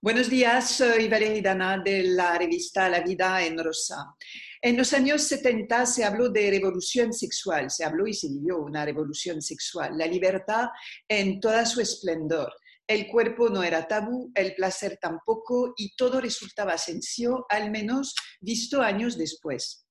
Buenos días, soy Valeria de la revista La Vida en Rosa. En los años 70 se habló de revolución sexual, se habló y se vivió una revolución sexual, la libertad en toda su esplendor. El cuerpo no era tabú, el placer tampoco y todo resultaba sencillo, al menos visto años después.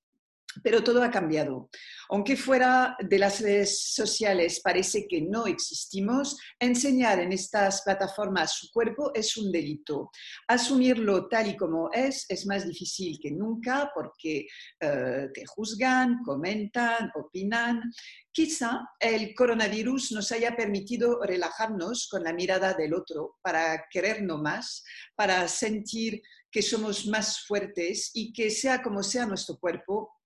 Pero todo ha cambiado. Aunque fuera de las redes sociales parece que no existimos, enseñar en estas plataformas su cuerpo es un delito. Asumirlo tal y como es es más difícil que nunca porque eh, te juzgan, comentan, opinan. Quizá el coronavirus nos haya permitido relajarnos con la mirada del otro para querernos más, para sentir que somos más fuertes y que sea como sea nuestro cuerpo,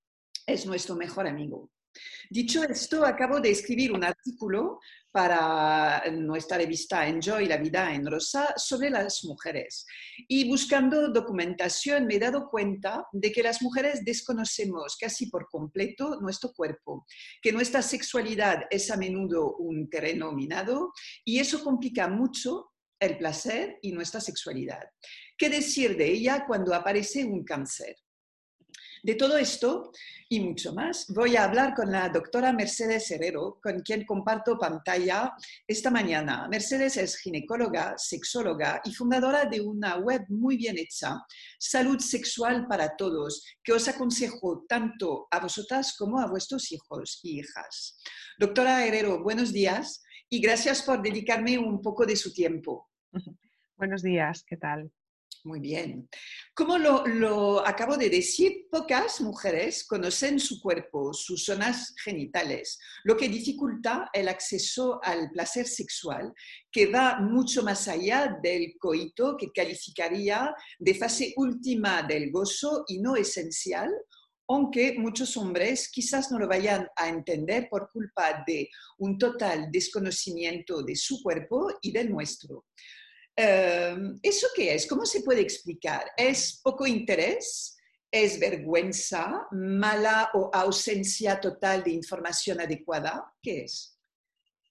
es nuestro mejor amigo. Dicho esto, acabo de escribir un artículo para nuestra revista Enjoy la vida en rosa sobre las mujeres. Y buscando documentación me he dado cuenta de que las mujeres desconocemos casi por completo nuestro cuerpo, que nuestra sexualidad es a menudo un terreno minado y eso complica mucho el placer y nuestra sexualidad. ¿Qué decir de ella cuando aparece un cáncer? De todo esto y mucho más, voy a hablar con la doctora Mercedes Herrero, con quien comparto pantalla esta mañana. Mercedes es ginecóloga, sexóloga y fundadora de una web muy bien hecha, Salud Sexual para Todos, que os aconsejo tanto a vosotras como a vuestros hijos y hijas. Doctora Herrero, buenos días y gracias por dedicarme un poco de su tiempo. Buenos días, ¿qué tal? Muy bien. Como lo, acabo de decir, pocas mujeres conocen su cuerpo, sus zonas genitales, lo que dificulta el acceso al placer sexual, que va mucho más allá del coito que calificaría de fase última del gozo y no esencial, aunque muchos hombres quizás no lo vayan a entender por culpa de un total desconocimiento de su cuerpo y del nuestro. Em, ¿Eso qué es? ¿Cómo se puede explicar? ¿Es poco interés? ¿Es vergüenza? ¿Mala o ausencia total de información adecuada? ¿Qué es?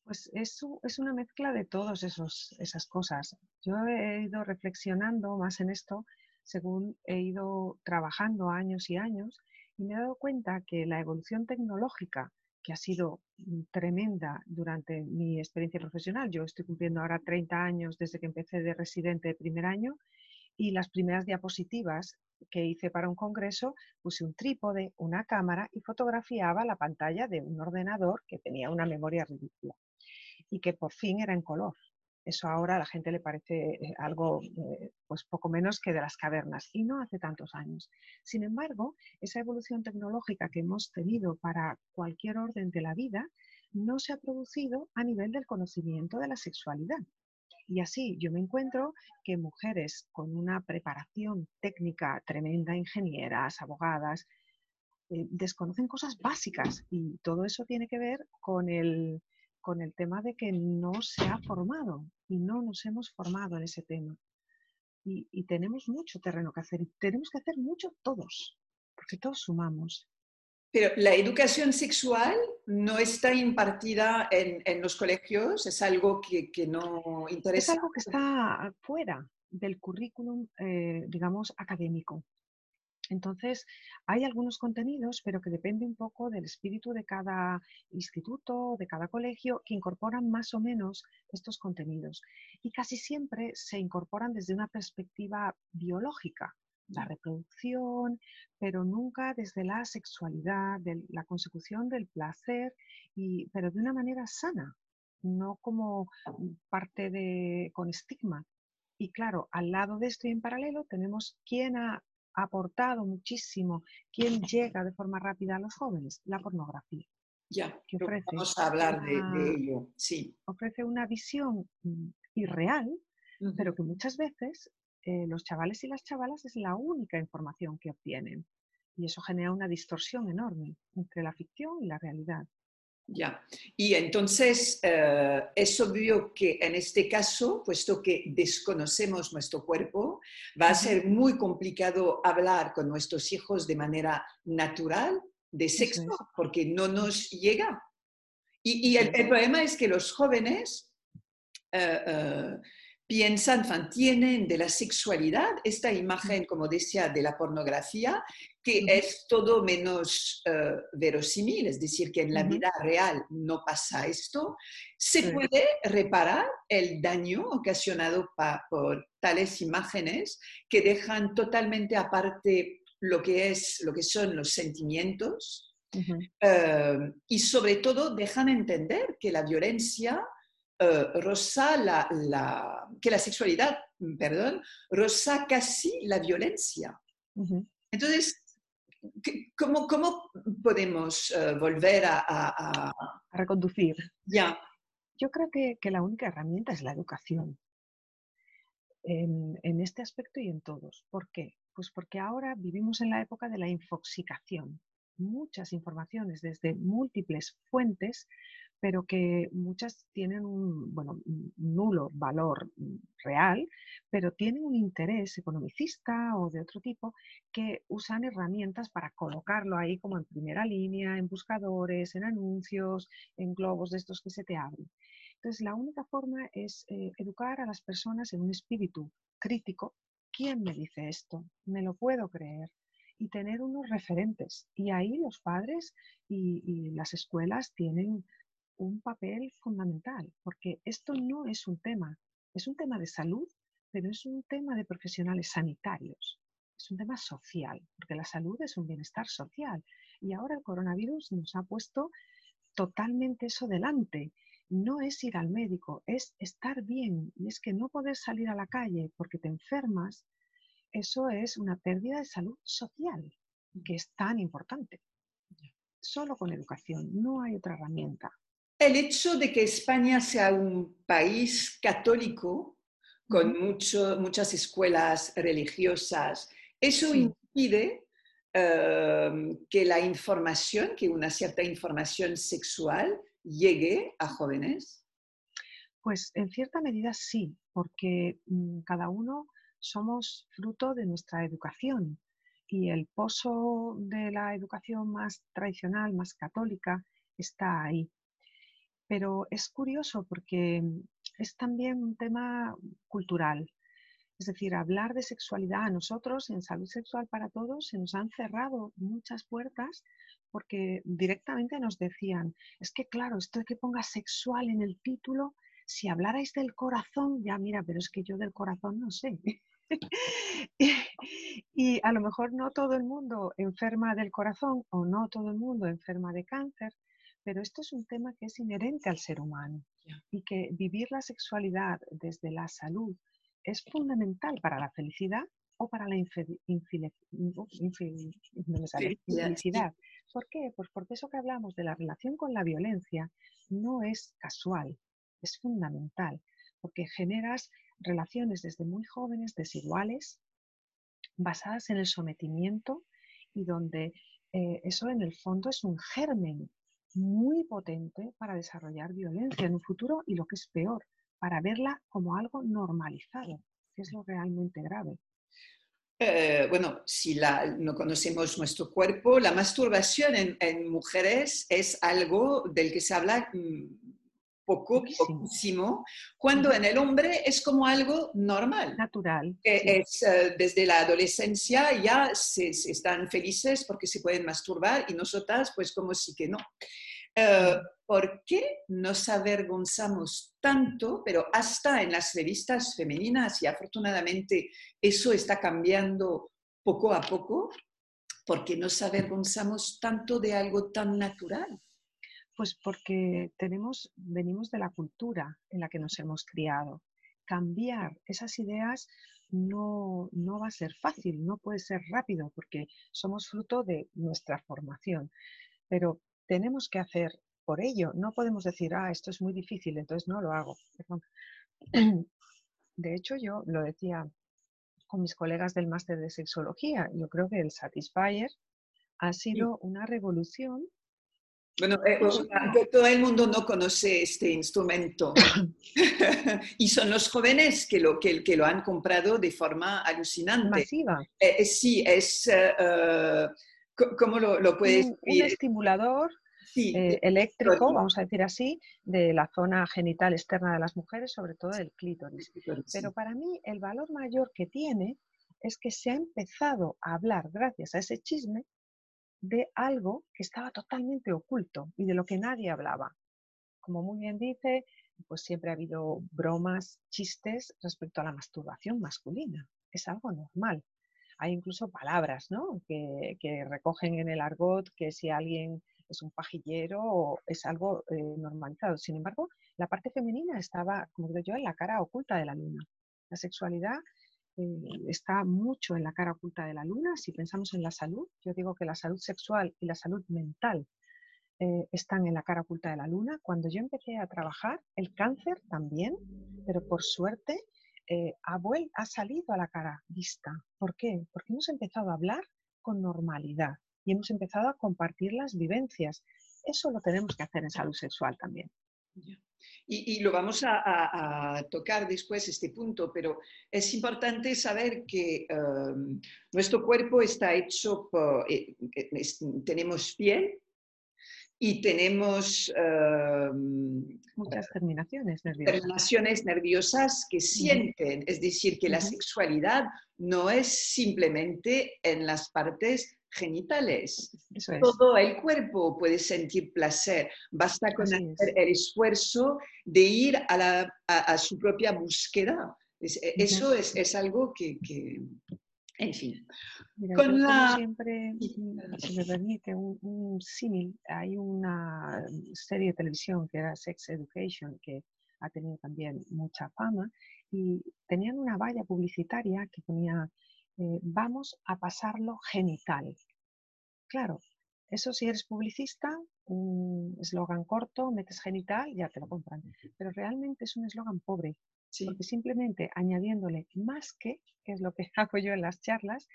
Pues eso es una mezcla de todas esas cosas. Yo he ido reflexionando más en esto según he ido trabajando años y años y me he dado cuenta que la evolución tecnológica que ha sido mm, tremenda durante mi experiencia profesional. Yo estoy cumpliendo ahora 30 años desde que empecé de residente de primer año y las primeras diapositivas que hice para un congreso puse un trípode, una cámara y fotografiaba la pantalla de un ordenador que tenía una memoria ridícula y que por fin era en color. Eso ahora a la gente le parece eh, algo eh, pues poco menos que de las cavernas y no hace tantos años. Sin embargo, esa evolución tecnológica que hemos tenido para cualquier orden de la vida no se ha producido a nivel del conocimiento de la sexualidad. Y así yo me encuentro que mujeres con una preparación técnica tremenda, ingenieras, abogadas, eh, desconocen cosas básicas y todo eso tiene que ver con el, con el tema de que no se ha formado y no nos hemos formado en ese tema. Y, tenemos mucho terreno que hacer y tenemos que hacer mucho todos, porque todos sumamos. Pero la educación sexual no está impartida en, los colegios, es algo que, no interesa. Es algo que está fuera del currículum, eh, digamos, académico. Entonces, hay algunos contenidos, pero que depende un poco del espíritu de cada instituto, de cada colegio, que incorporan más o menos estos contenidos. Y casi siempre se incorporan desde una perspectiva biológica, la reproducción, pero nunca desde la sexualidad, de la consecución del placer, y, pero de una manera sana, no como parte de, con estigma. Y claro, al lado de esto y en paralelo tenemos quién ha aportado muchísimo. ¿Quién llega de forma rápida a los jóvenes? La pornografía. Ya, que ofrece vamos a hablar de, ello, sí. Ofrece una visión mm, irreal, pero que muchas veces eh, los chavales y las chavalas es la única información que obtienen. Y eso genera una distorsión enorme entre la ficción y la realidad. Ya, y entonces eh, es obvio que en este caso, puesto que desconocemos nuestro cuerpo, va a ser muy complicado hablar con nuestros hijos de manera natural de sexo, porque no nos llega. Y, el, problema es que los jóvenes eh, eh, piensan, tienen de la sexualidad esta imagen, como decía, de la pornografía, que es todo menos eh, verosímil, es decir, que en la vida real no pasa esto, se puede reparar el daño ocasionado por tales imágenes que dejan totalmente aparte lo que, es, lo que son los sentimientos eh, y sobre todo dejan entender que la violencia eh, rosa la, que la sexualidad, perdón, rosa casi la violencia. Entonces, ¿cómo, cómo podemos eh, volver a, a, reconducir? Ya. Yo creo que, que, la única herramienta es la educación. En, en, este aspecto y en todos. ¿Por qué? Pues porque ahora vivimos en la época de la infoxicación. Muchas informaciones desde múltiples fuentes pero que muchas tienen un bueno, nulo valor mm, real, pero tienen un interés economicista o de otro tipo que usan herramientas para colocarlo ahí como en primera línea, en buscadores, en anuncios, en globos de estos que se te abren. Entonces, la única forma es eh, educar a las personas en un espíritu crítico. ¿Quién me dice esto? ¿Me lo puedo creer? y tener unos referentes. Y ahí los padres y las escuelas tienen un papel fundamental, porque esto no es un tema, es un tema de salud, pero es un tema de profesionales sanitarios, es un tema social, porque la salud es un bienestar social. Y ahora el coronavirus nos ha puesto totalmente eso delante. No es ir al médico, es estar bien. Y es que no poder salir a la calle porque te enfermas, eso es una pérdida de salud social, que es tan importante. Solo con educación, no hay otra herramienta. El hecho de que España sea un país católico con muchas escuelas religiosas, eso impide em, que la información, que una cierta información sexual llegue a jóvenes. Pues en cierta medida sí, porque mm, cada uno somos fruto de nuestra educación y el pozo de la educación más tradicional, más católica, está ahí. Pero es curioso porque mm, es también un tema cultural. Es decir, hablar de sexualidad a nosotros en salud sexual para todos se nos han cerrado muchas puertas porque directamente nos decían, es que claro, esto de que ponga sexual en el título, si hablarais del corazón, ya mira, pero es que yo del corazón no sé. y a lo mejor no todo el mundo enferma del corazón o no todo el mundo enferma de cáncer, pero esto es un tema que es inherente al ser humano y que vivir la sexualidad desde la salud es fundamental para la felicidad o para la infelicidad. ¿Por qué? Pues porque eso que hablamos de la relación con la violencia no es casual, es fundamental, porque generas relaciones desde muy jóvenes desiguales, basadas en el sometimiento y donde eh, eso en el fondo es un germen muy potente para desarrollar violencia en un futuro y lo que es peor, para verla como algo normalizado, que es lo realmente grave. Eh, bueno, si no conocemos nuestro cuerpo, la masturbación en, mujeres es algo del que se habla mm, poco, poquísimo, cuando en el hombre es como algo normal. Natural. Es, eh, desde la adolescencia ya se, están felices porque se pueden masturbar y nosotras pues como sí que no. Eh, ¿Por qué nos avergonzamos tanto? Pero hasta en las revistas femeninas, y afortunadamente eso está cambiando poco a poco, ¿por qué nos avergonzamos tanto de algo tan natural? Pues porque tenemos, venimos de la cultura en la que nos hemos criado. Cambiar esas ideas no, no va a ser fácil, no puede ser rápido, porque somos fruto de nuestra formación. Pero tenemos que hacer por ello. No podemos decir, ah, esto es muy difícil, entonces no lo hago. De hecho, yo lo decía con mis colegas del máster de sexología. Yo creo que el Satisfyer ha sido una revolución bueno, eh, todo el mundo no conoce este instrumento y son los jóvenes que lo, que, que, lo han comprado de forma alucinante. Masiva. Eh, eh, sí, es, ¿cómo lo, lo puedes un, un estimulador eh, eléctrico, vamos a decir así, de la zona genital externa de las mujeres, sobre todo del clítoris. Pero para mí el valor mayor que tiene es que se ha empezado a hablar, gracias a ese chisme, de algo que estaba totalmente oculto y de lo que nadie hablaba. Como muy bien dice, pues siempre ha habido bromas, chistes respecto a la masturbación masculina. Es algo normal. Hay incluso palabras ¿no? que, recogen en el argot que si alguien es un pajillero es algo eh, normalizado. Sin embargo, la parte femenina estaba, como digo yo, en la cara oculta de la luna. La sexualidad eh, está mucho en la cara oculta de la luna. Si pensamos en la salud, yo digo que la salud sexual y la salud mental eh, están en la cara oculta de la luna. Cuando yo empecé a trabajar, el cáncer también, pero por suerte eh, ha, ha salido a la cara vista. ¿Por qué? Porque hemos empezado a hablar con normalidad y hemos empezado a compartir las vivencias. Eso lo tenemos que hacer en salud sexual también. Y, lo vamos a, tocar después, este punto, pero es importante saber que em, nuestro cuerpo está hecho por, eh, tenemos piel, y tenemos em, muchas terminaciones nerviosas. terminaciones nerviosas que sienten, es decir, que la sexualidad no es simplemente en las partes genitales. Todo el cuerpo puede sentir placer. Basta con hacer el esfuerzo de ir a, su propia búsqueda. eso es, es, algo que, en fin. con la... siempre, si me permite, un, símil, hay una serie de televisión que era Sex Education, que ha tenido también mucha fama, y tenían una valla publicitaria que ponía, eh, vamos a pasarlo genital. Claro, eso si eres publicista, un eslogan corto, metes genital, ya te lo compran. Pero realmente es un eslogan pobre, porque simplemente añadiéndole más que, que es lo que hago yo en las charlas,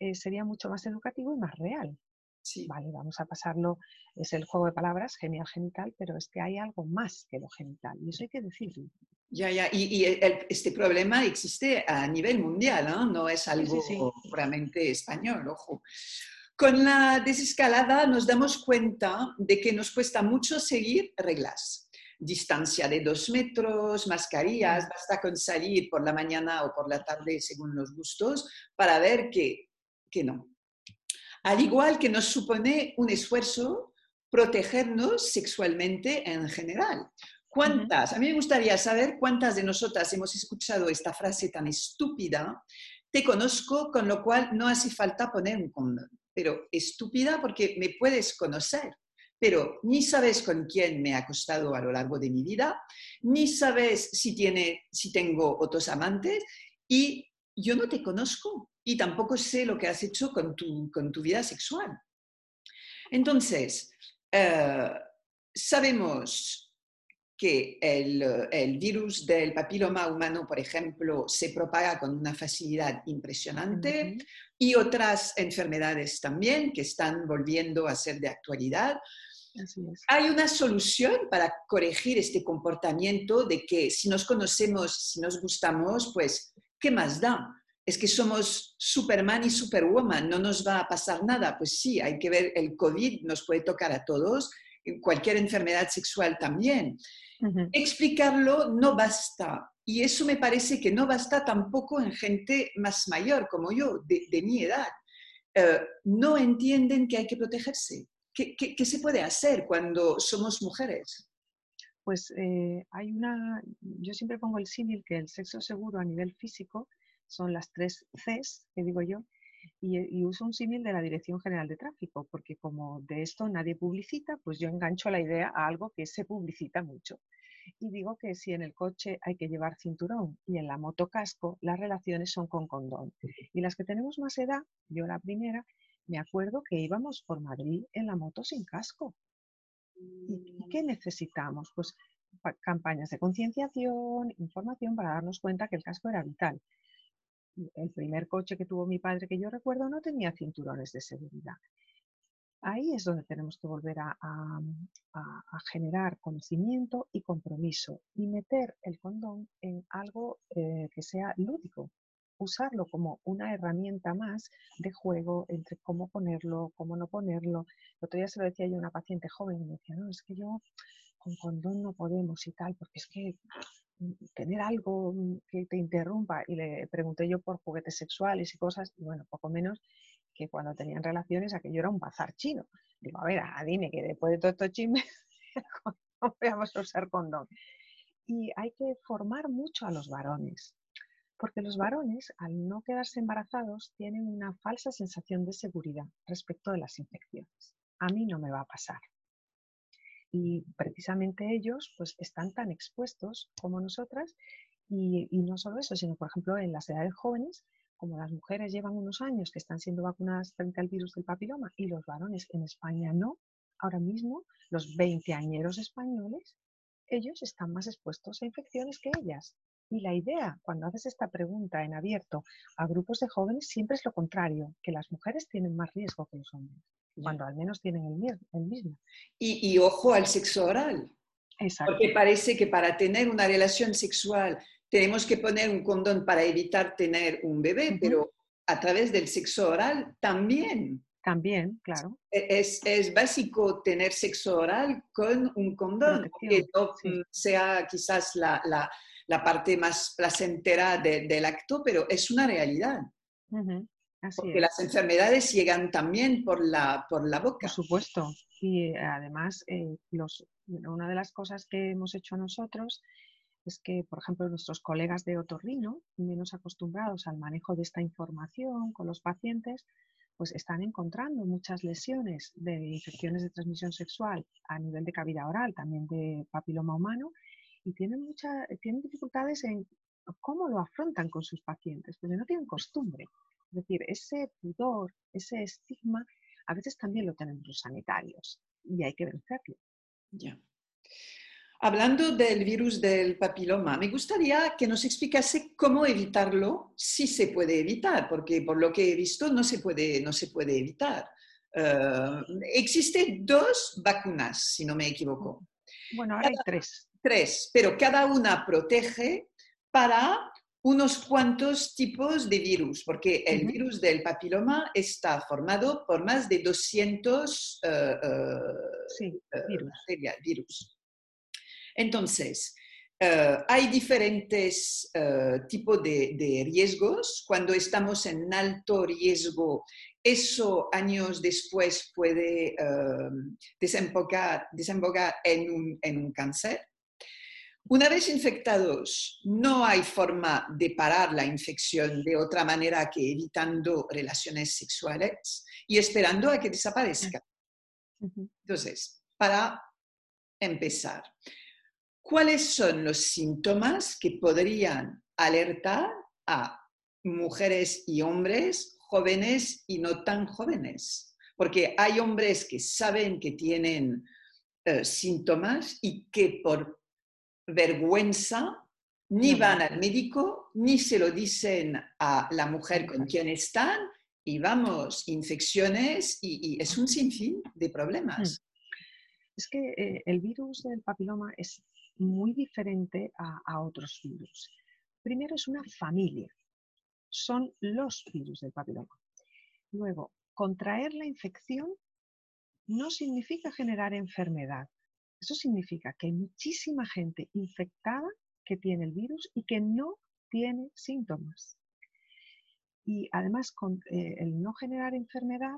eh, sería mucho más educativo y más real. Sí. Vale, vamos a pasarlo, es el juego de palabras, genial, genital, pero es que hay algo más que lo genital, y eso hay que decirlo. Ya, ya, y, este problema existe a nivel mundial, ¿no? No es algo puramente español, ojo. Con la desescalada nos damos cuenta de que nos cuesta mucho seguir reglas distancia de dos metros, mascarillas, basta con salir por la mañana o por la tarde según los gustos para ver que, que no. Al igual que nos supone un esfuerzo protegernos sexualmente en general. ¿Cuántas? A mí me gustaría saber cuántas de nosotras hemos escuchado esta frase tan estúpida. Te conozco, con lo cual no hace falta poner un condón. Pero estúpida porque me puedes conocer pero ni sabes con quién me ha acostado a lo largo de mi vida, ni sabes si, tiene, si tengo otros amantes y yo no te conozco y tampoco sé lo que has hecho con tu, con tu vida sexual. Entonces, eh, sabemos que el, el, virus del papiloma humano, por ejemplo, se propaga con una facilidad impresionante y otras enfermedades también que están volviendo a ser de actualidad. Hay una solución para corregir este comportamiento de que si nos conocemos, si nos gustamos, pues, ¿qué más da? Es que somos Superman y Superwoman, no nos va a pasar nada. Pues sí, hay que ver, el COVID nos puede tocar a todos, cualquier enfermedad sexual también. Explicarlo no basta. Y eso me parece que no basta tampoco en gente más mayor como yo, de, mi edad. Eh, no entienden que hay que protegerse ¿Qué, se puede hacer cuando somos mujeres? Pues eh, hay una, yo siempre pongo el símil que el sexo seguro a nivel físico son las tres Cs, que digo yo, y, y, uso un símil de la Dirección General de Tráfico, porque como de esto nadie publicita, pues yo engancho la idea a algo que se publicita mucho. Y digo que si en el coche hay que llevar cinturón y en la moto casco, las relaciones son con condón. Y las que tenemos más edad, yo la primera, me acuerdo que íbamos por Madrid en la moto sin casco. ¿Y qué necesitamos? Pues campañas de concienciación, información para darnos cuenta que el casco era vital. El primer coche que tuvo mi padre que yo recuerdo no tenía cinturones de seguridad. Ahí es donde tenemos que volver a, generar conocimiento y compromiso y meter el condón en algo eh, que sea lúdico, usarlo como una herramienta más de juego entre cómo ponerlo, cómo no ponerlo. El otro día se lo decía yo a una paciente joven y me decía, no, es que yo con condón no podemos y tal, porque es que mm, tener algo mm, que te interrumpa. Y le pregunté yo por juguetes sexuales y cosas, y bueno, poco menos que cuando tenían relaciones aquello era un bazar chino. Digo, a ver, dime que después de todo esto chisme, no vamos a usar condón. Y hay que formar mucho a los varones, porque los varones, al no quedarse embarazados, tienen una falsa sensación de seguridad respecto de las infecciones. A mí no me va a pasar. Y precisamente ellos pues, están tan expuestos como nosotras y, y no solo eso, sino por ejemplo en las edades jóvenes como las mujeres llevan unos años que están siendo vacunadas frente al virus del papiloma y los varones en España no, ahora mismo los veinteañeros españoles, ellos están más expuestos a infecciones que ellas. Y la idea, cuando haces esta pregunta en abierto a grupos de jóvenes, siempre es lo contrario, que las mujeres tienen más riesgo que los hombres, cuando al menos tienen el, el mismo. Y, y, ojo al sexo oral. Exacto. Porque parece que para tener una relación sexual tenemos que poner un condón para evitar tener un bebé, pero a través del sexo oral también. También, claro. E, es, es básico tener sexo oral con un condón, que no sea quizás la, la, la, parte más placentera del acto, pero es una realidad. Porque las enfermedades llegan también por la, por la boca. Por supuesto. Y eh, además, eh, los, una de las cosas que hemos hecho nosotros es que, por ejemplo, nuestros colegas de otorrino, menos acostumbrados al manejo de esta información con los pacientes, pues están encontrando muchas lesiones de infecciones de transmisión sexual a nivel de cavidad oral, también de papiloma humano, y tienen, mucha, tienen dificultades en cómo lo afrontan con sus pacientes, porque no tienen costumbre. Es decir, ese pudor, ese estigma, a veces también lo tenemos los sanitarios y hay que vencerlo. Ya. Hablando del virus del papiloma, me gustaría que nos explicase cómo evitarlo, si se puede evitar, porque por lo que he visto no se puede, no se puede evitar. Uh, existen dos vacunas, si no me equivoco. Bueno, ahora hay tres. Tres, pero cada una protege para unos cuantos tipos de virus, porque el virus del papiloma está formado por más de 200 uh, sí, virus. virus. Entonces, eh, hay diferentes eh, tipos de, riesgos. Cuando estamos en alto riesgo, eso años después puede eh, desembocar, en, un, en un cáncer. Una vez infectados, no hay forma de parar la infección de otra manera que evitando relaciones sexuales y esperando a que desaparezca. Entonces, para empezar, ¿Cuáles son los síntomas que podrían alertar a mujeres y hombres jóvenes y no tan jóvenes? Porque hay hombres que saben que tienen eh, síntomas y que por vergüenza ni van al médico ni se lo dicen a la mujer con quien están y vamos, infecciones y, es un sinfín de problemas. Mm. Es que eh, el virus del papiloma es muy diferente a, otros virus. Primero es una familia, son los virus del papiloma. Luego, contraer la infección no significa generar enfermedad. Eso significa que hay muchísima gente infectada que tiene el virus y que no tiene síntomas. Y además, eh, el no generar enfermedad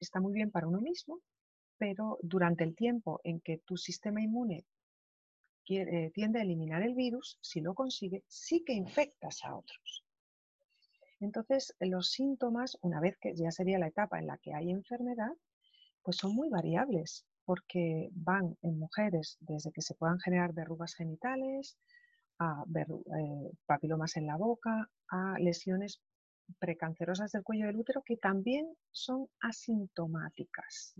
está muy bien para uno mismo, pero durante el tiempo en que tu sistema inmune tiende a eliminar el virus, si lo consigue, sí que infectas a otros. Entonces, los síntomas, una vez que ya sería la etapa en la que hay enfermedad, pues son muy variables, porque van en mujeres desde que se puedan generar verrugas genitales, a eh, papilomas en la boca, a lesiones precancerosas del cuello del útero que también son asintomáticas.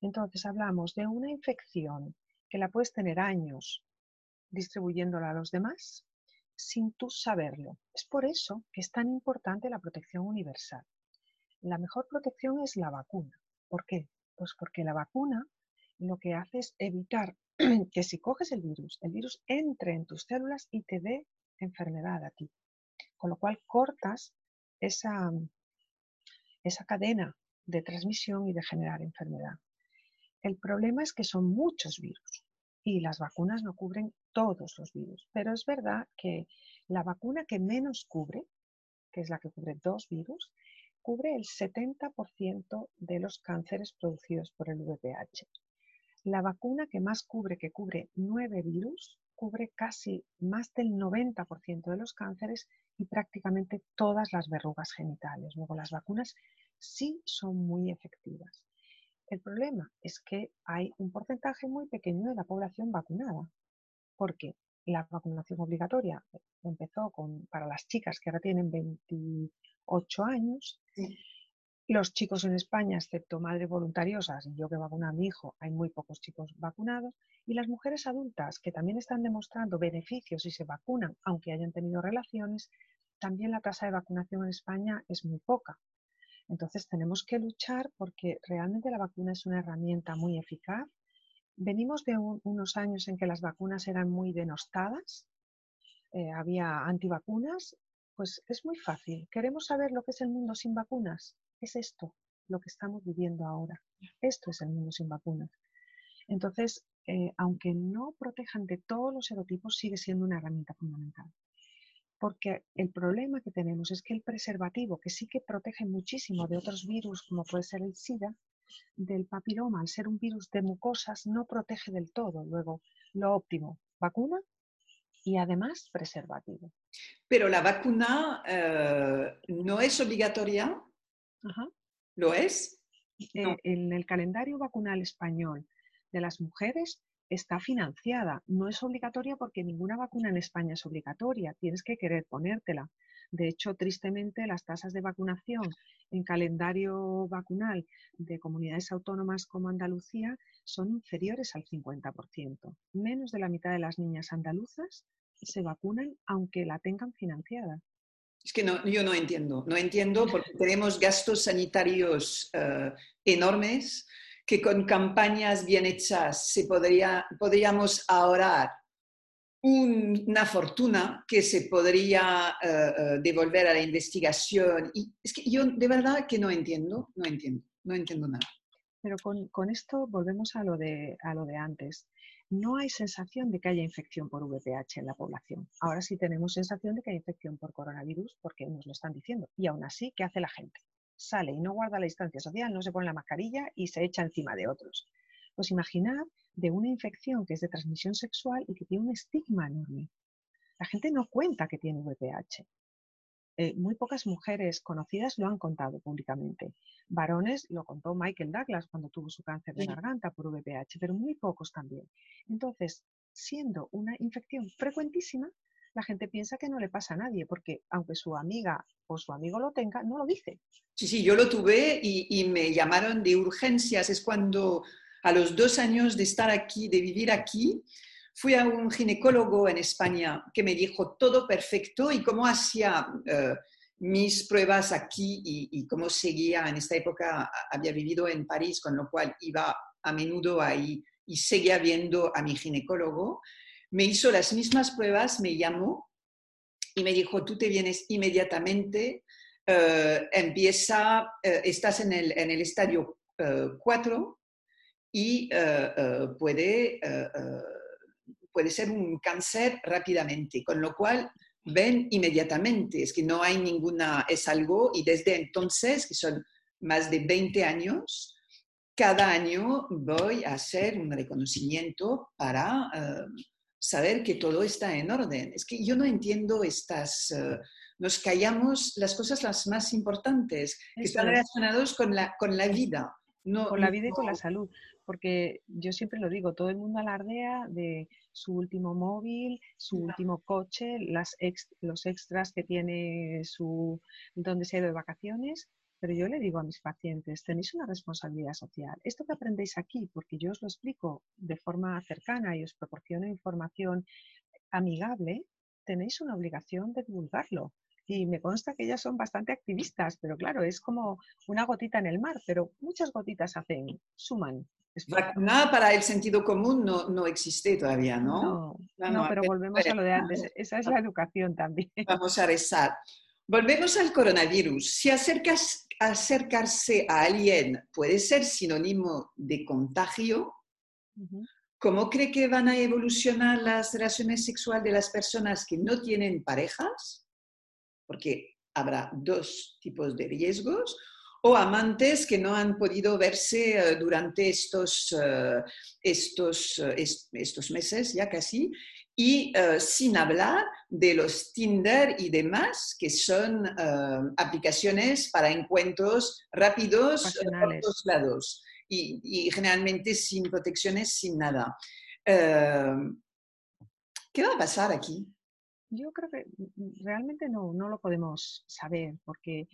Entonces hablamos de una infección que la puedes tener años distribuyéndola a los demás sin tú saberlo. Es por eso que es tan importante la protección universal. La mejor protección es la vacuna. ¿Por qué? Pues porque la vacuna lo que hace es evitar que si coges el virus, el virus entre en tus células y te dé enfermedad a ti. con lo cual cortas esa, esa cadena de transmisión y de generar enfermedad. El problema es que son muchos virus y las vacunas no cubren todos los virus, pero es verdad que la vacuna que menos cubre, que es la que cubre dos virus, cubre el 70% de los cánceres producidos por el VPH. La vacuna que más cubre, que cubre nueve virus, cubre casi más del 90% de los cánceres y prácticamente todas las verrugas genitales. Luego, las vacunas sí son muy efectivas. El problema es que hay un porcentaje muy pequeño de la población vacunada, porque la vacunación obligatoria empezó con, para las chicas que ahora tienen 28 años. Los chicos en España, excepto madres voluntariosas y yo que vacuno a mi hijo, hay muy pocos chicos vacunados. Y las mujeres adultas que también están demostrando beneficios si se vacunan, aunque hayan tenido relaciones, también la tasa de vacunación en España es muy poca. Entonces tenemos que luchar porque realmente la vacuna es una herramienta muy eficaz. Venimos de unos años en que las vacunas eran muy denostadas, eh, había antivacunas, pues es muy fácil. ¿Queremos saber lo que es el mundo sin vacunas? Es esto, lo que estamos viviendo ahora. Esto es el mundo sin vacunas. Entonces, eh, aunque no protejan de todos los serotipos, sigue siendo una herramienta fundamental porque el problema que tenemos es que el preservativo, que sí que protege muchísimo de otros virus, como puede ser el SIDA, del papiloma, al ser un virus de mucosas, no protege del todo. Luego, lo óptimo, vacuna y además preservativo. Pero la vacuna eh, no es obligatoria. ¿Lo es? Eh, en el calendario vacunal español de las mujeres está financiada. No es obligatoria porque ninguna vacuna en España es obligatoria. Tienes que querer ponértela. De hecho, tristemente, las tasas de vacunación en calendario vacunal de comunidades autónomas como Andalucía son inferiores al 50%. Menos de la mitad de las niñas andaluzas se vacunan aunque la tengan financiada. Es que no, yo no entiendo, no entiendo porque tenemos gastos sanitarios eh, enormes que con campañas bien hechas se podría, podríamos ahorrar una fortuna que se podría eh, eh, devolver a la investigación. Y es que yo de verdad que no entiendo, no entiendo, no entiendo nada. Pero con, con esto volvemos a lo, de, a lo de antes. No hay sensación de que haya infección por VPH en la población. Ahora sí tenemos sensación de que hay infección por coronavirus porque nos lo están diciendo. Y aún así, ¿qué hace la gente? sale y no guarda la distancia social, no se pone la mascarilla y se echa encima de otros. Pues imaginad de una infección que es de transmisión sexual y que tiene un estigma enorme. La gente no cuenta que tiene VPH. Eh, muy pocas mujeres conocidas lo han contado públicamente. Varones lo contó Michael Douglas cuando tuvo su cáncer de garganta por VPH, pero muy pocos también. Entonces, siendo una infección frecuentísima, la gente piensa que no le pasa a nadie, porque aunque su amiga o su amigo lo tenga, no lo dice. Sí, sí, yo lo tuve y, me llamaron de urgencias. Es cuando a los dos años de estar aquí, de vivir aquí, fui a un ginecólogo en España que me dijo todo perfecto y cómo hacía eh, mis pruebas aquí y, y, cómo seguía. En esta época había vivido en París, con lo cual iba a menudo ahí y seguía viendo a mi ginecólogo me hizo las mismas pruebas, me llamó y me dijo, tú te vienes inmediatamente, eh, empieza, eh, estás en el, en el estadio 4 eh, y puede, puede ser un cáncer rápidamente, con lo cual ven inmediatamente, es que no hay ninguna, es algo, y desde entonces, que son más de 20 años, cada año voy a hacer un reconocimiento para saber que todo está en orden. Es que yo no entiendo estas... Eh, nos callamos las cosas las más importantes, que están relacionadas con la, con la vida. No, con la vida y con la salud, porque yo siempre lo digo, todo el mundo alardea de su último móvil, su último coche, las los extras que tiene su donde se ha ido de vacaciones, pero yo le digo a mis pacientes, tenéis una responsabilidad social. Esto que aprendéis aquí, porque yo os lo explico de forma cercana y os proporciono información amigable, tenéis una obligación de divulgarlo. y me consta que ellas son bastante activistas, pero claro, es como una gotita en el mar, pero muchas gotitas hacen, suman. Nada para el sentido común no, no existe todavía, ¿no? No, pero volvemos a lo de antes. Esa es la educación también. Vamos a rezar. Volvemos al coronavirus. Si acercas, acercarse a alguien puede ser sinónimo de contagio, ¿cómo cree que van a evolucionar las relaciones sexuales de las personas que no tienen parejas? Porque habrá dos tipos de riesgos o amantes que no han podido verse eh, durante estos, eh, estos, eh, estos meses ya casi, y sin hablar de los Tinder y demás, que son aplicaciones para encuentros rápidos por todos lados y, y, generalmente sin protecciones, sin nada. ¿Qué va a pasar aquí? Yo creo que mm, realmente no, no lo podemos saber porque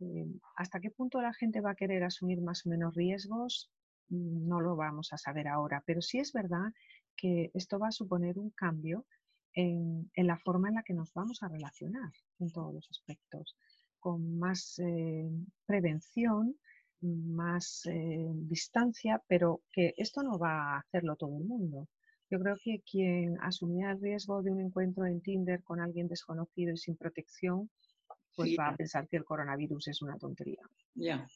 eh, hasta qué punto la gente va a querer asumir más o menos riesgos, mm, no lo vamos a saber ahora, pero sí es verdad que esto va a suponer un cambio en, la forma en la que nos vamos a relacionar en todos los aspectos, con más eh, prevención, más eh, distancia, pero que esto no va a hacerlo todo el mundo. Yo creo que quien asumía el riesgo de un encuentro en Tinder con alguien desconocido y sin protección, pues va a pensar que el coronavirus es una tontería. Ya.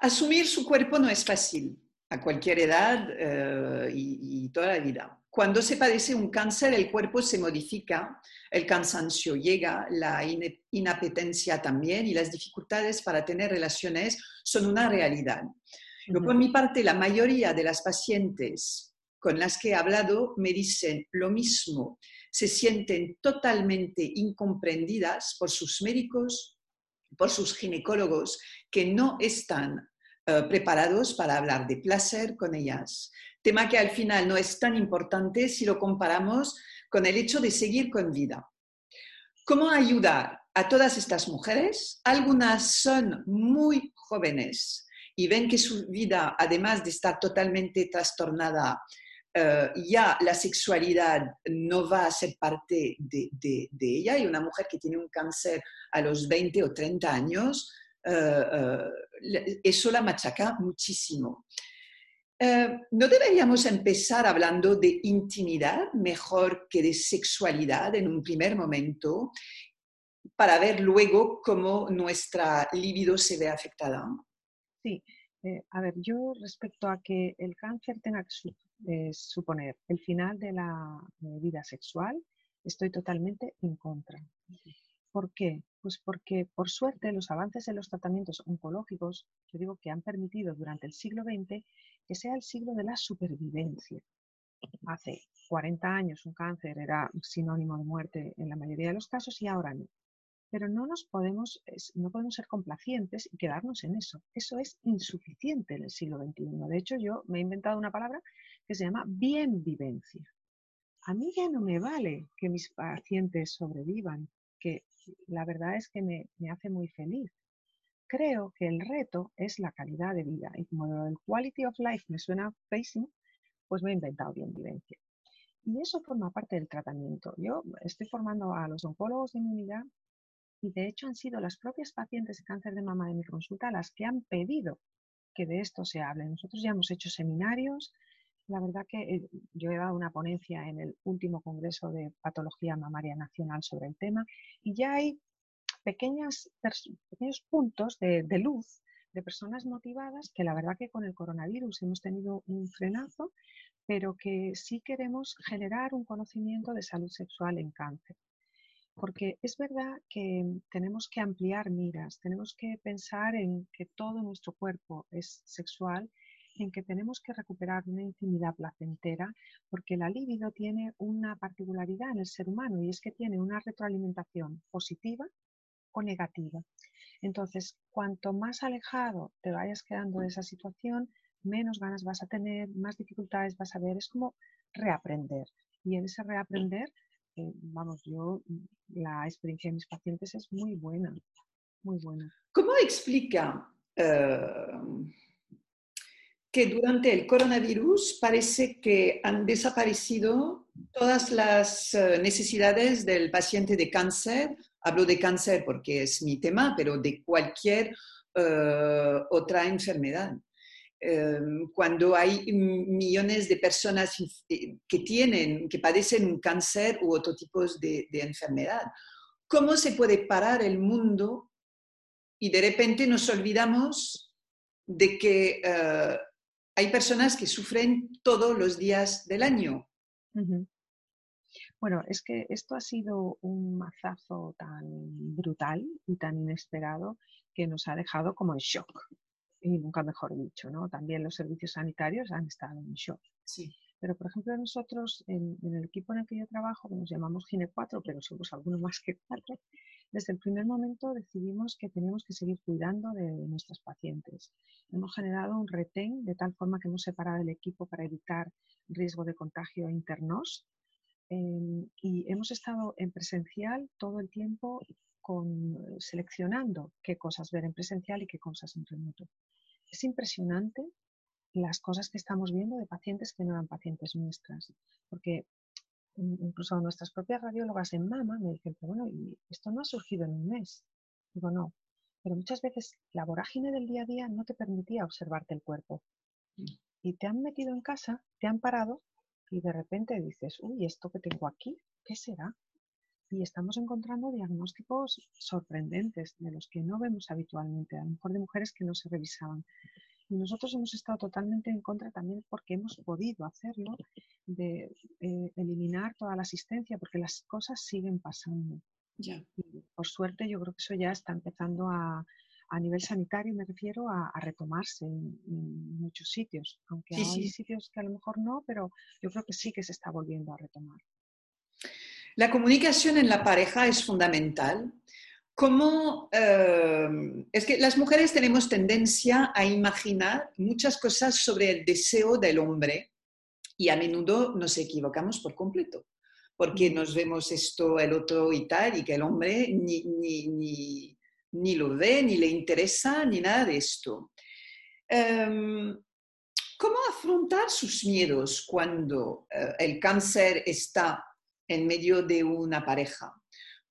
Asumir su cuerpo no es fácil a cualquier edad eh, y, toda la vida. Cuando se padece un cáncer, el cuerpo se modifica, el cansancio llega, la inapetencia también y las dificultades para tener relaciones son una realidad. por mi parte, la mayoría de las pacientes con las que he hablado me dicen lo mismo se sienten totalmente incomprendidas por sus médicos, por sus ginecólogos, que no están eh, preparados para hablar de placer con ellas. Tema que al final no es tan importante si lo comparamos con el hecho de seguir con vida. ¿Cómo ayudar a todas estas mujeres? Algunas son muy jóvenes y ven que su vida, además de estar totalmente trastornada, eh, ya la sexualidad no va a ser parte de, ella y una mujer que tiene un cáncer a los 20 o 30 años, eh, eh, eso la machaca muchísimo. ¿No deberíamos empezar hablando de intimidad mejor que de sexualidad en un primer momento para ver luego cómo nuestra libido se ve afectada? Sí, a ver, yo respecto a que el cáncer tenga que suponer el final de la vida sexual, estoy totalmente en contra. ¿Por qué? Pues porque, por suerte, los avances en los tratamientos oncológicos, yo digo que han permitido durante el siglo XX que sea el siglo de la supervivencia. Hace 40 años un cáncer era sinónimo de muerte en la mayoría de los casos y ahora no pero no nos podemos, no podemos ser complacientes y quedarnos en eso. Eso es insuficiente en el siglo XXI. De hecho, yo me he inventado una palabra que se llama bienvivencia. A mí ya no me vale que mis pacientes sobrevivan, que la verdad es que me, hace muy feliz. Creo que el reto es la calidad de vida y como el quality of life me suena pésimo, pues me he inventado bienvivencia. Y eso forma parte del tratamiento. Yo estoy formando a los oncólogos de mi unidad y de hecho han sido las propias pacientes de cáncer de mama de mi consulta las que han pedido que de esto se hable. Nosotros ya hemos hecho seminarios. La verdad que eh, yo he dado una ponencia en el último Congreso de Patología Mamaria Nacional sobre el tema y ya hay pequeñas, pequeños puntos de, de luz de personas motivadas que la verdad que con el coronavirus hemos tenido un frenazo, pero que sí queremos generar un conocimiento de salud sexual en cáncer. Porque es verdad que tenemos que ampliar miras, tenemos que pensar en que todo nuestro cuerpo es sexual, en que tenemos que recuperar una intimidad placentera, porque la libido tiene una particularidad en el ser humano y es que tiene una retroalimentación positiva o negativa. Entonces, cuanto más alejado te vayas quedando de esa situación, menos ganas vas a tener, más dificultades vas a ver. Es como reaprender. Y en ese reaprender vamos, yo, la experiencia de mis pacientes es muy buena, muy buena. ¿Cómo explica eh, que durante el coronavirus parece que han desaparecido todas las eh, necesidades del paciente de cáncer. Hablo de cáncer porque es mi tema, pero de cualquier eh, otra enfermedad. Em, cuando hay millones de personas eh, que tienen, que padecen un cáncer u otro tipo de, de enfermedad, ¿cómo se puede parar el mundo y de repente nos olvidamos de que hay personas que sufren todos los días del año? Bueno, es que esto ha sido un mazazo tan brutal y tan inesperado que nos ha dejado como en shock. Y nunca mejor dicho, ¿no? También los servicios sanitarios han estado en shock. Sí. Pero, por ejemplo, nosotros, en, el equipo en el que yo trabajo, que nos llamamos Gine 4, pero somos algunos más que 4, desde el primer momento decidimos que teníamos que seguir cuidando de nuestros pacientes. Hemos generado un retén de tal forma que hemos separado el equipo para evitar riesgo de contagio internos Em, y hemos estado en presencial todo el tiempo con, seleccionando qué cosas ver en presencial y qué cosas en remoto. Es impresionante las cosas que estamos viendo de pacientes que no eran pacientes nuestras, porque incluso nuestras propias radiólogas en mama me dicen, bueno, y esto no ha surgido en un mes. Digo, no, pero muchas veces la vorágine del día a día no te permitía observarte el cuerpo. Mm. Y te han metido en casa, te han parado y de repente dices, uy, ¿esto que tengo aquí? ¿Qué será? Y estamos encontrando diagnósticos sorprendentes de los que no vemos habitualmente, a lo mejor de mujeres que no se revisaban. Y nosotros hemos estado totalmente en contra también porque hemos podido hacerlo, de eh, eliminar toda la asistencia, porque las cosas siguen pasando. Ya. por suerte yo creo que eso ya está empezando a, a nivel sanitario me refiero a, retomarse en, muchos sitios, aunque hay sitios que a lo mejor no, pero yo creo que sí que se está volviendo a retomar. La comunicación en la pareja es fundamental. ¿Cómo, eh, es que las mujeres tenemos tendencia a imaginar muchas cosas sobre el deseo del hombre y a menudo nos equivocamos por completo, porque nos vemos esto, el otro y tal, y que el hombre ni, ni ni lo ve, ni le interesa, ni nada de esto. Em, ¿Cómo afrontar sus miedos cuando eh, el cáncer está en medio de una pareja?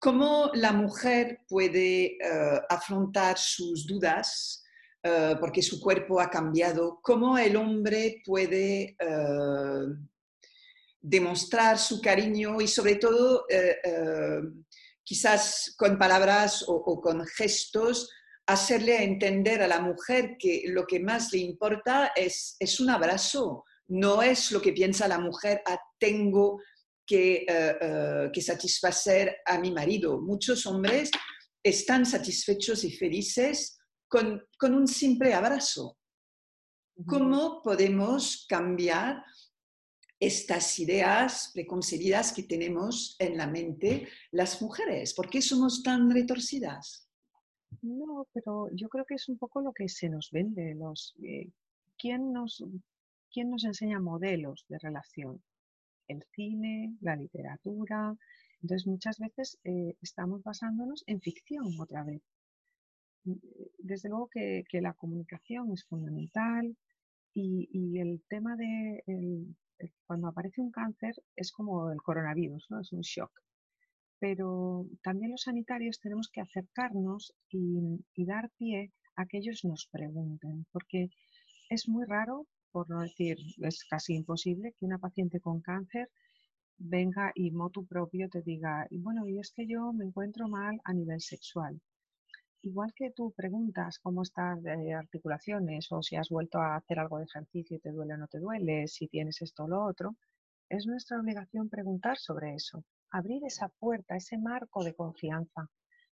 ¿Cómo la mujer puede eh, afrontar sus dudas eh, porque su cuerpo ha cambiado? ¿Cómo el hombre puede demostrar su cariño y sobre todo quizás con palabras o, con gestos, hacerle entender a la mujer que lo que más le importa es, es un abrazo, no es lo que piensa la mujer, ah, tengo que, eh, eh, que, satisfacer a mi marido. Muchos hombres están satisfechos y felices con, con un simple abrazo. ¿Cómo podemos cambiar estas ideas preconcebidas que tenemos en la mente las mujeres. ¿Por qué somos tan retorcidas? No, pero yo creo que es un poco lo que se nos vende. Los, eh, ¿quién, nos, ¿Quién nos enseña modelos de relación? El cine, la literatura. Entonces muchas veces eh, estamos basándonos en ficción otra vez. Desde luego que, que la comunicación es fundamental y, y el tema de eh, cuando aparece un cáncer es como el coronavirus, ¿no? Es un shock. Pero también los sanitarios tenemos que acercarnos y, dar pie a que ellos nos pregunten, porque es muy raro, por no decir, es casi imposible que una paciente con cáncer venga y motu propio te diga, bueno, y es que yo me encuentro mal a nivel sexual igual que tú preguntas cómo estás de articulaciones o si has vuelto a hacer algo de ejercicio y te duele o no te duele, si tienes esto o lo otro, es nuestra obligación preguntar sobre eso, abrir esa puerta, ese marco de confianza,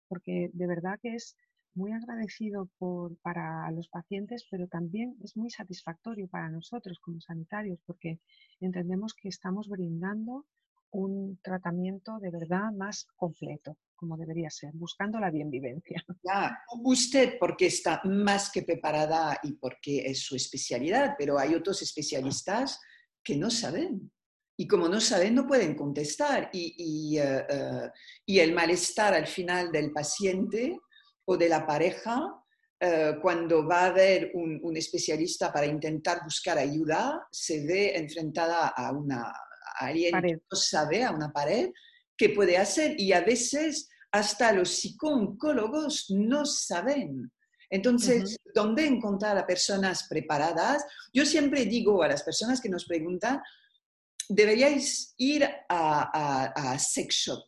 porque de verdad que es muy agradecido por, para los pacientes, pero también es muy satisfactorio para nosotros como sanitarios, porque entendemos que estamos brindando un tratamiento de verdad más completo como debería ser, buscando la bienvivencia. Ya, usted porque está más que preparada y porque es su especialidad, pero hay otros especialistas que no saben. Y como no saben, no pueden contestar. Y, eh, eh, y, el malestar al final del paciente o de la pareja, eh, cuando va a haber un, un especialista para intentar buscar ayuda, se ve enfrentada a una alguien que no sabe, a una pared, qué puede hacer. Y a veces hasta los psicólogos no saben. Entonces, ¿dónde encontrar a personas preparadas? Yo siempre digo a las personas que nos preguntan, deberíais ir a, sex shop,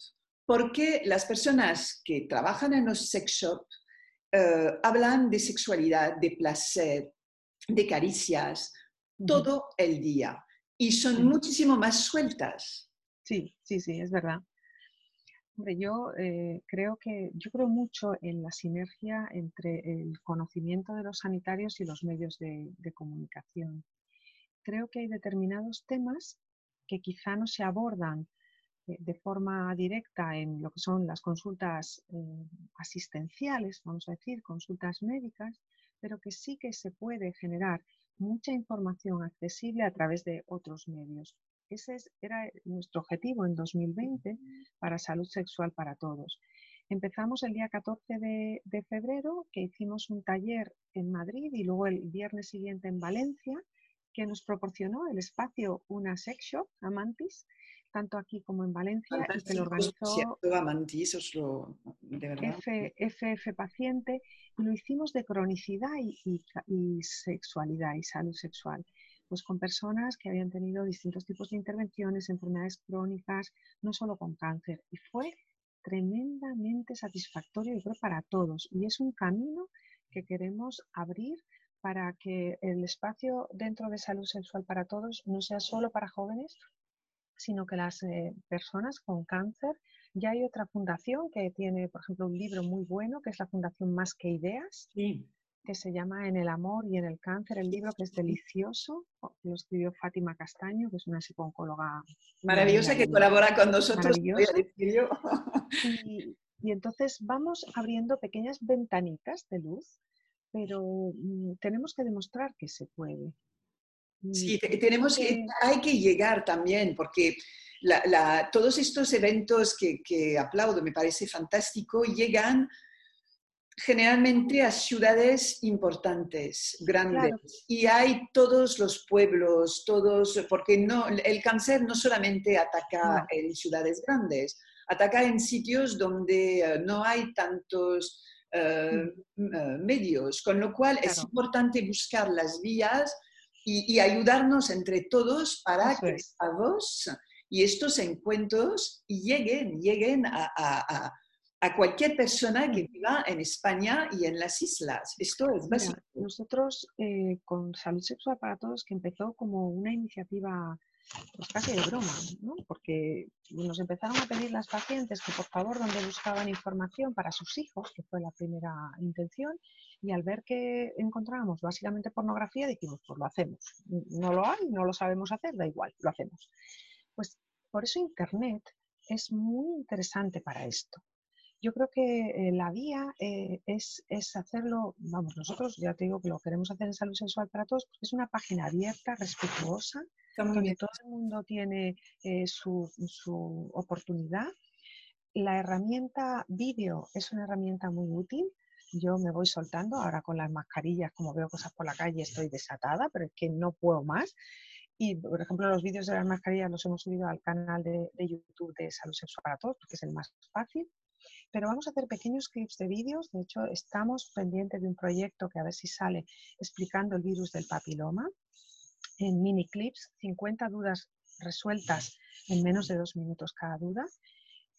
porque las personas que trabajan en los sex shop eh, hablan de sexualidad, de placer, de caricias, todo el día y son muchísimo más sueltas. Sí, sí, sí, es verdad. Hombre, yo eh, creo que yo creo mucho en la sinergia entre el conocimiento de los sanitarios y los medios de comunicación. Creo que hay determinados temas que quizá no se abordan de forma directa en lo que son las consultas eh, asistenciales, vamos a decir, consultas médicas, pero que sí que se puede generar mucha información accesible a través de otros medios. Ese era nuestro objetivo en 2020 para salud sexual para todos. Empezamos el día 14 de, de febrero, que hicimos un taller en Madrid y luego el viernes siguiente en Valencia, que nos proporcionó el espacio una sex shop, Amantis, tanto aquí como en Valencia, y que lo organizó FF Paciente, y lo hicimos de cronicidad y, sexualidad y salud sexual pues con personas que habían tenido distintos tipos de intervenciones, enfermedades crónicas, no solo con cáncer. Y fue tremendamente satisfactorio, yo creo, para todos. Y es un camino que queremos abrir para que el espacio dentro de salud sexual para todos no sea solo para jóvenes, sino que las eh, personas con cáncer, ya hay otra fundación que tiene, por ejemplo, un libro muy bueno, que es la Fundación Más que Ideas, que se llama En el amor y en el cáncer, el libro que es delicioso, lo escribió Fátima Castaño, que es una psicóloga maravillosa que colabora con nosotros. Y, y entonces vamos abriendo pequeñas ventanitas de luz pero mm, tenemos que demostrar que se puede. Sí, tenemos que, hay que llegar también, porque la, todos estos eventos que, que, aplaudo, me parece fantástico, llegan generalmente a ciudades importantes, grandes, y hay todos los pueblos, todos, porque no, el cáncer no solamente ataca en ciudades grandes, ataca en sitios donde eh, no hay tantos eh, mm, eh, medios, con lo cual es importante buscar las vías y, ayudarnos entre todos para que esta voz y estos encuentros lleguen, lleguen a, a, a, cualquier persona que viva en España y en las islas. Esto es básico. nosotros eh, con Salud Sexual para Todos, que empezó como una iniciativa pues casi de broma, ¿no? porque nos empezaron a pedir las pacientes que por favor donde buscaban información para sus hijos, que fue la primera intención, y al ver que encontrábamos básicamente pornografía, dijimos, pues lo hacemos. No lo hay, no lo sabemos hacer, da igual, lo hacemos. Pues por eso Internet es muy interesante para esto. Yo creo que eh, la vía eh, es, es, hacerlo, vamos, nosotros ya te digo que lo queremos hacer en salud sexual para todos, porque es una página abierta, respetuosa, donde todo el mundo tiene eh, su, su, oportunidad. La herramienta vídeo es una herramienta muy útil. Yo me voy soltando, ahora con las mascarillas, como veo cosas por la calle, estoy desatada, pero es que no puedo más. Y, por ejemplo, los vídeos de las mascarillas los hemos subido al canal de, de YouTube de Salud Sexual para Todos, porque es el más fácil. Pero vamos a hacer pequeños clips de vídeos. De hecho, estamos pendientes de un proyecto que a ver si sale explicando el virus del papiloma en mini clips, 50 dudas resueltas en menos de dos minutos cada duda.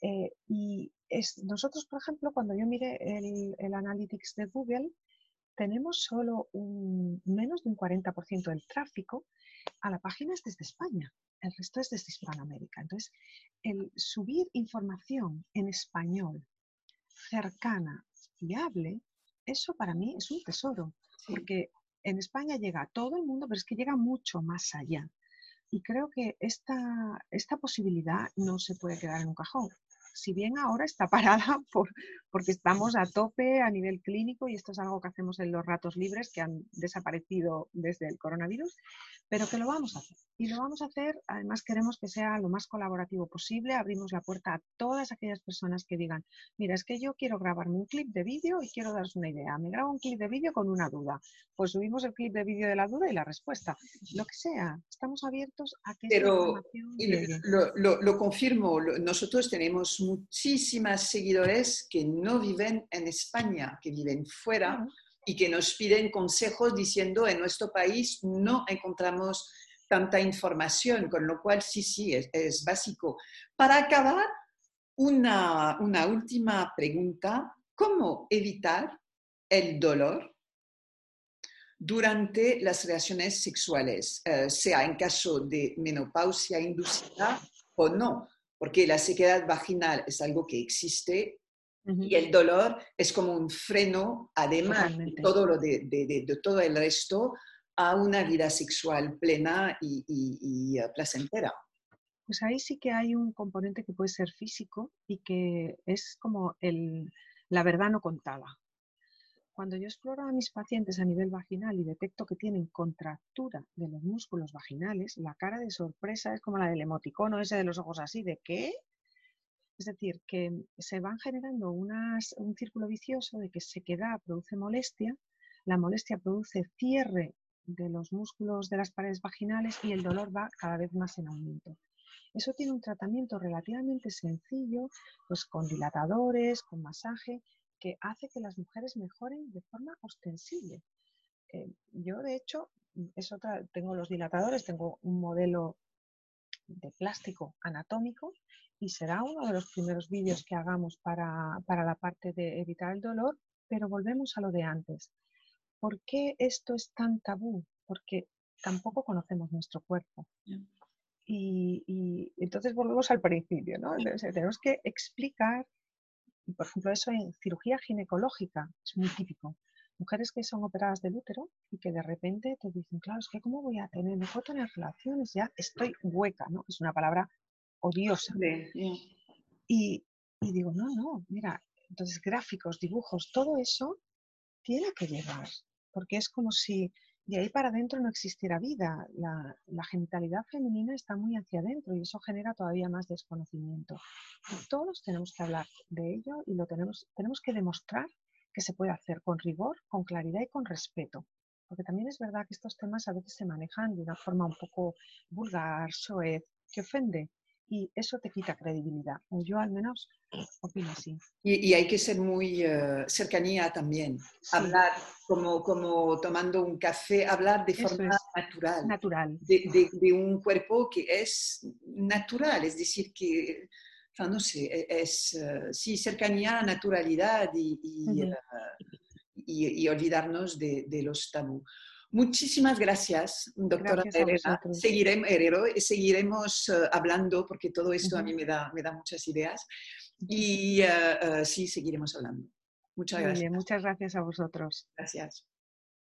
Eh, y es, nosotros, por ejemplo, cuando yo mire el, el Analytics de Google, tenemos solo un, menos de un 40% del tráfico a la página es desde España, el resto es desde Hispanoamérica. Entonces, el subir información en español cercana, fiable, eso para mí es un tesoro, porque en España llega a todo el mundo, pero es que llega mucho más allá. Y creo que esta, esta posibilidad no se puede quedar en un cajón. Si bien ahora está parada por, porque estamos a tope a nivel clínico y esto es algo que hacemos en los ratos libres que han desaparecido desde el coronavirus, pero que lo vamos a hacer. Y lo vamos a hacer, además queremos que sea lo más colaborativo posible, abrimos la puerta a todas aquellas personas que digan, mira, es que yo quiero grabarme un clip de vídeo y quiero daros una idea, me grabo un clip de vídeo con una duda, pues subimos el clip de vídeo de la duda y la respuesta, lo que sea, estamos abiertos a que... Pero lo, lo, lo, confirmo, nosotros tenemos muchísimas seguidores que no viven en España, que viven fuera y que nos piden consejos diciendo en nuestro país no encontramos tanta información, con lo cual sí, sí, es, básico. Para acabar, una, una, última pregunta. ¿Cómo evitar el dolor durante las relaciones sexuales, eh, sea en caso de menopausia inducida o no? Porque la sequedad vaginal es algo que existe y el dolor es como un freno, además de todo, lo de, de, todo el resto, a una vida sexual plena y, eh, placentera. Pues ahí sí que hay un componente que puede ser físico y que es como el, la verdad no contada. Cuando yo exploro a mis pacientes a nivel vaginal y detecto que tienen contractura de los músculos vaginales, la cara de sorpresa es como la del emoticono ese de los ojos así, ¿de qué? Es decir, que se van generando un círculo vicioso de que sequedad produce molestia, la molestia produce cierre de los músculos de las paredes vaginales y el dolor va cada vez más en aumento. Eso tiene un tratamiento relativamente sencillo, pues con dilatadores, con masaje, que hace que las mujeres mejoren de forma ostensible. Eh, yo, de hecho, es otra, tengo los dilatadores, tengo un modelo de plástico anatómico y será uno de los primeros vídeos que hagamos para, para la parte de evitar el dolor, pero volvemos a lo de antes. ¿Por qué esto es tan tabú? Porque tampoco conocemos nuestro cuerpo. Y, entonces volvemos al principio, ¿no? tenemos que explicar, por ejemplo, eso en cirugía ginecológica es muy típico. Mujeres que son operadas del útero y que de repente te dicen, claro, es que ¿cómo voy a tener? No puedo tener relaciones, ya estoy hueca, ¿no? Es una palabra odiosa. Y, y digo, no, no, mira, entonces gráficos, dibujos, todo eso tiene que llegar porque es como si de ahí para adentro no existiera vida. La, genitalidad femenina está muy hacia adentro y eso genera todavía más desconocimiento. todos tenemos que hablar de ello y lo tenemos, tenemos que demostrar que se puede hacer con rigor, con claridad y con respeto. Porque también es verdad que estos temas a veces se manejan de una forma un poco vulgar, soez, que ofende y eso te quita credibilidad. O yo al menos opino así. Y, hay que ser muy uh, cercanía también. Hablar como, como tomando un café, hablar de forma natural. Natural. De, de, un cuerpo que es natural, es decir, que, no sé, e, es, uh, sí, cercanía, naturalidad y, y, uh, y, y olvidarnos de, de los tabú. Muchísimas gracias, doctora Herrera. Seguiremos, Herrero, seguiremos uh, hablando porque todo esto uh -huh. a mí me da, me da muchas ideas y uh, sí, seguiremos hablando. Muchas Muy gracias. Bien, muchas gracias a vosotros. Gracias.